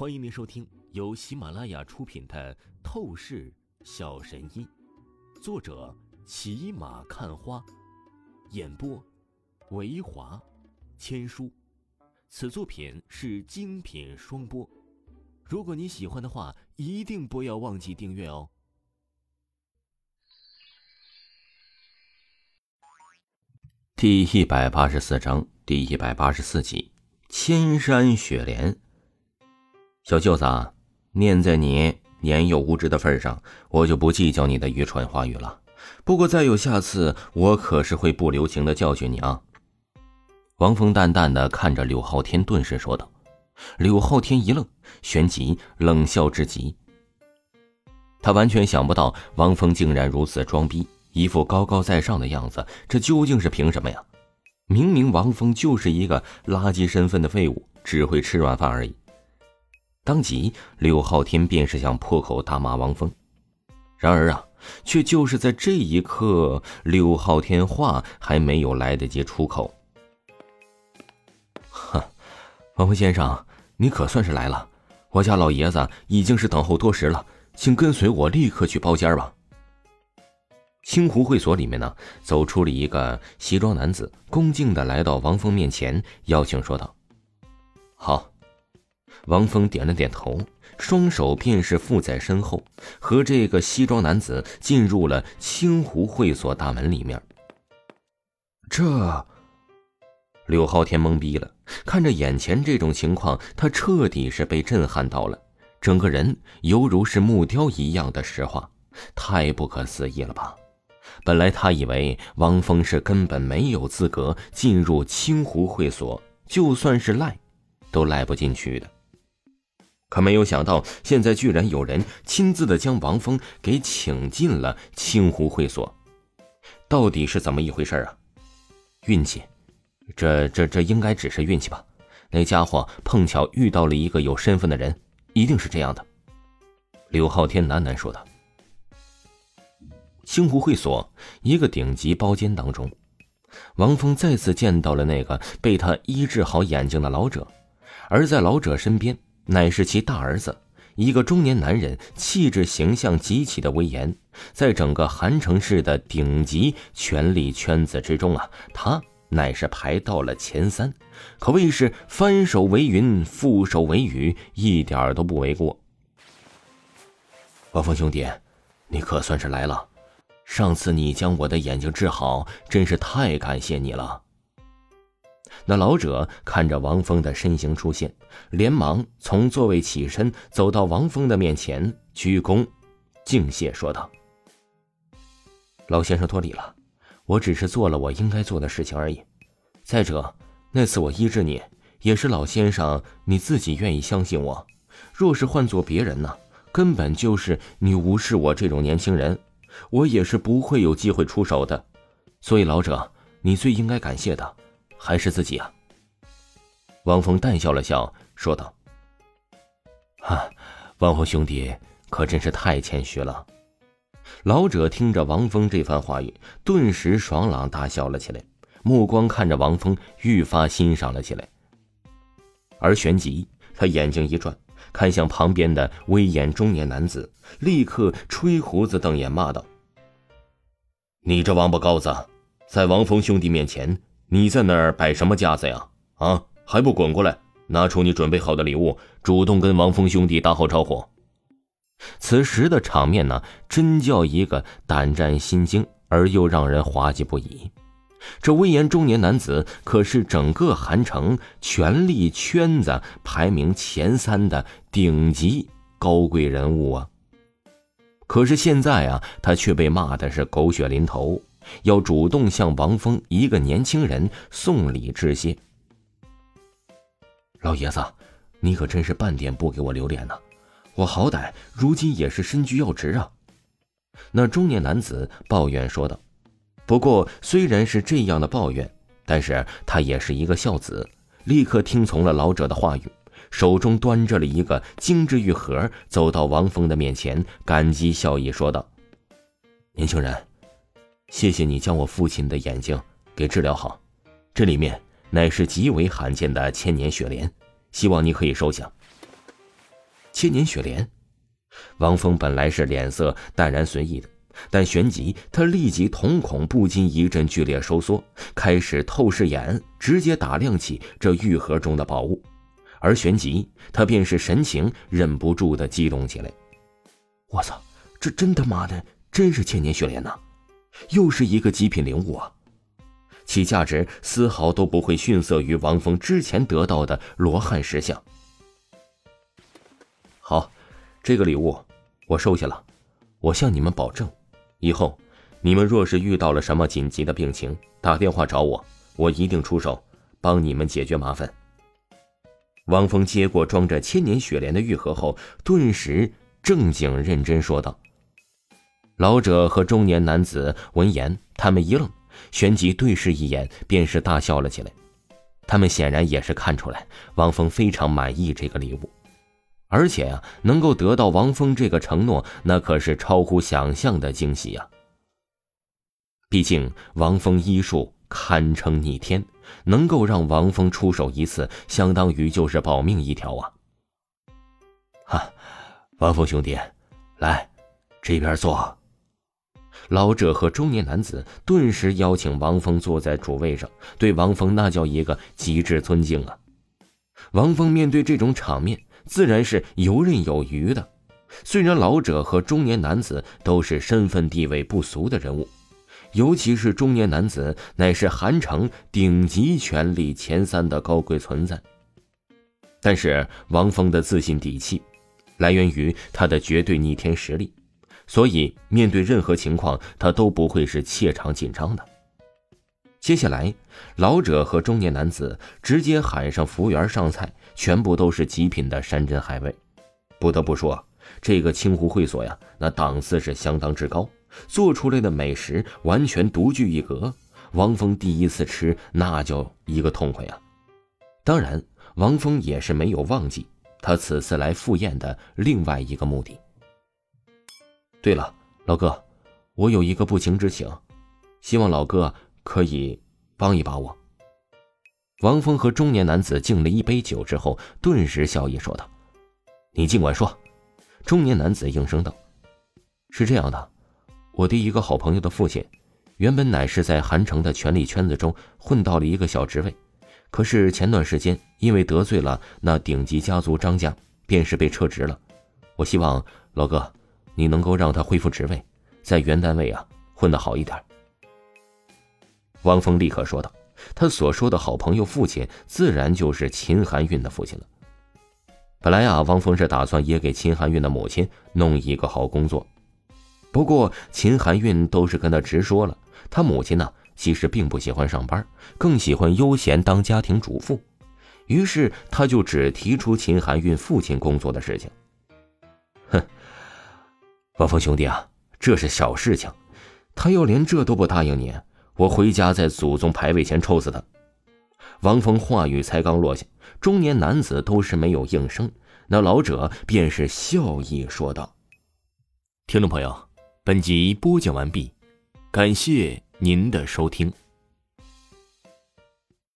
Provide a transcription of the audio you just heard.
欢迎您收听由喜马拉雅出品的《透视小神医》，作者骑马看花，演播维华千书。此作品是精品双播。如果你喜欢的话，一定不要忘记订阅哦。第一百八十四章，第一百八十四集，千山雪莲。小舅子，念在你年幼无知的份上，我就不计较你的愚蠢话语了。不过再有下次，我可是会不留情的教训你啊！王峰淡淡的看着柳浩天，顿时说道。柳浩天一愣，旋即冷笑至极。他完全想不到王峰竟然如此装逼，一副高高在上的样子。这究竟是凭什么呀？明明王峰就是一个垃圾身份的废物，只会吃软饭而已。当即，柳浩天便是想破口大骂王峰，然而啊，却就是在这一刻，柳浩天话还没有来得及出口。哼，王峰先生，你可算是来了，我家老爷子已经是等候多时了，请跟随我立刻去包间吧。青湖会所里面呢，走出了一个西装男子，恭敬的来到王峰面前，邀请说道：“好。”王峰点了点头，双手便是附在身后，和这个西装男子进入了青湖会所大门里面。这，柳浩天懵逼了，看着眼前这种情况，他彻底是被震撼到了，整个人犹如是木雕一样的石化，太不可思议了吧！本来他以为王峰是根本没有资格进入青湖会所，就算是赖，都赖不进去的。可没有想到，现在居然有人亲自的将王峰给请进了青湖会所，到底是怎么一回事啊？运气，这这这应该只是运气吧？那家伙碰巧遇到了一个有身份的人，一定是这样的。刘昊天喃喃说道。青湖会所一个顶级包间当中，王峰再次见到了那个被他医治好眼睛的老者，而在老者身边。乃是其大儿子，一个中年男人，气质形象极其的威严，在整个韩城市的顶级权力圈子之中啊，他乃是排到了前三，可谓是翻手为云，覆手为雨，一点都不为过。王峰兄弟，你可算是来了，上次你将我的眼睛治好，真是太感谢你了。那老者看着王峰的身形出现，连忙从座位起身，走到王峰的面前，鞠躬，敬谢说道：“老先生多礼了，我只是做了我应该做的事情而已。再者，那次我医治你，也是老先生你自己愿意相信我。若是换做别人呢，根本就是你无视我这种年轻人，我也是不会有机会出手的。所以，老者，你最应该感谢的。”还是自己啊。王峰淡笑了笑，说道：“哈，王峰兄弟可真是太谦虚了。”老者听着王峰这番话语，顿时爽朗大笑了起来，目光看着王峰，愈发欣赏了起来。而旋即，他眼睛一转，看向旁边的威严中年男子，立刻吹胡子瞪眼，骂道：“你这王八羔子，在王峰兄弟面前！”你在那儿摆什么架子呀？啊，还不滚过来，拿出你准备好的礼物，主动跟王峰兄弟打好招呼。此时的场面呢，真叫一个胆战心惊，而又让人滑稽不已。这威严中年男子可是整个韩城权力圈子排名前三的顶级高贵人物啊！可是现在啊，他却被骂的是狗血淋头。要主动向王峰一个年轻人送礼致谢。老爷子，你可真是半点不给我留脸呢！我好歹如今也是身居要职啊。那中年男子抱怨说道。不过虽然是这样的抱怨，但是他也是一个孝子，立刻听从了老者的话语，手中端着了一个精致玉盒，走到王峰的面前，感激笑意说道：“年轻人。”谢谢你将我父亲的眼睛给治疗好，这里面乃是极为罕见的千年雪莲，希望你可以收下。千年雪莲。王峰本来是脸色淡然随意的，但旋即他立即瞳孔不禁一阵剧烈收缩，开始透视眼直接打量起这玉盒中的宝物，而旋即他便是神情忍不住的激动起来。我操，这真他妈的真是千年雪莲呐！又是一个极品灵物啊！其价值丝毫都不会逊色于王峰之前得到的罗汉石像。好。这个礼物我收下了，我向你们保证，以后你们若是遇到了什么紧急的病情，打电话找我，我一定出手帮你们解决麻烦。王峰接过装着千年雪莲的玉盒后，顿时正经认真说道：“老者和中年男子闻言，他们一愣，旋即对视一眼，便是大笑了起来。他们显然也是看出来，王峰非常满意这个礼物。”而且呀，能够得到王峰这个承诺，那可是超乎想象的惊喜呀。毕竟王峰医术堪称逆天，能够让王峰出手一次，相当于就是保命一条啊！哈，王峰兄弟，来，这边坐。老者和中年男子顿时邀请王峰坐在主位上，对王峰那叫一个极致尊敬啊！王峰面对这种场面。自然是游刃有余的。虽然老者和中年男子都是身份地位不俗的人物，尤其是中年男子乃是韩城顶级权力前三的高贵存在，但是王峰的自信底气，来源于他的绝对逆天实力，所以面对任何情况，他都不会是怯场紧张的。接下来，老者和中年男子直接喊上服务员上菜，全部都是极品的山珍海味。不得不说，这个清湖会所呀，那档次是相当之高，做出来的美食完全独具一格。王峰第一次吃，那叫一个痛快呀！当然，王峰也是没有忘记他此次来赴宴的另外一个目的。对了，老哥，我有一个不情之请，希望老哥。可以帮一把我。王峰和中年男子敬了一杯酒之后，顿时笑意说道：“你尽管说。”中年男子应声道：“是这样的，我的一个好朋友的父亲，原本乃是在韩城的权力圈子中混到了一个小职位，可是前段时间因为得罪了那顶级家族张家，便是被撤职了。我希望老哥，你能够让他恢复职位，在原单位啊混得好一点。”汪峰立刻说道：“他所说的好朋友父亲，自然就是秦含韵的父亲了。本来啊，汪峰是打算也给秦含韵的母亲弄一个好工作，不过秦含韵都是跟他直说了，他母亲呢，其实并不喜欢上班，更喜欢悠闲当家庭主妇。于是他就只提出秦含韵父亲工作的事情。王峰兄弟啊，这是小事情，他要连这都不答应你。”我回家在祖宗牌位前抽死他！王峰话语才刚落下，中年男子都是没有应声，那老者便是笑意说道：“听众朋友，本集播讲完毕，感谢您的收听。”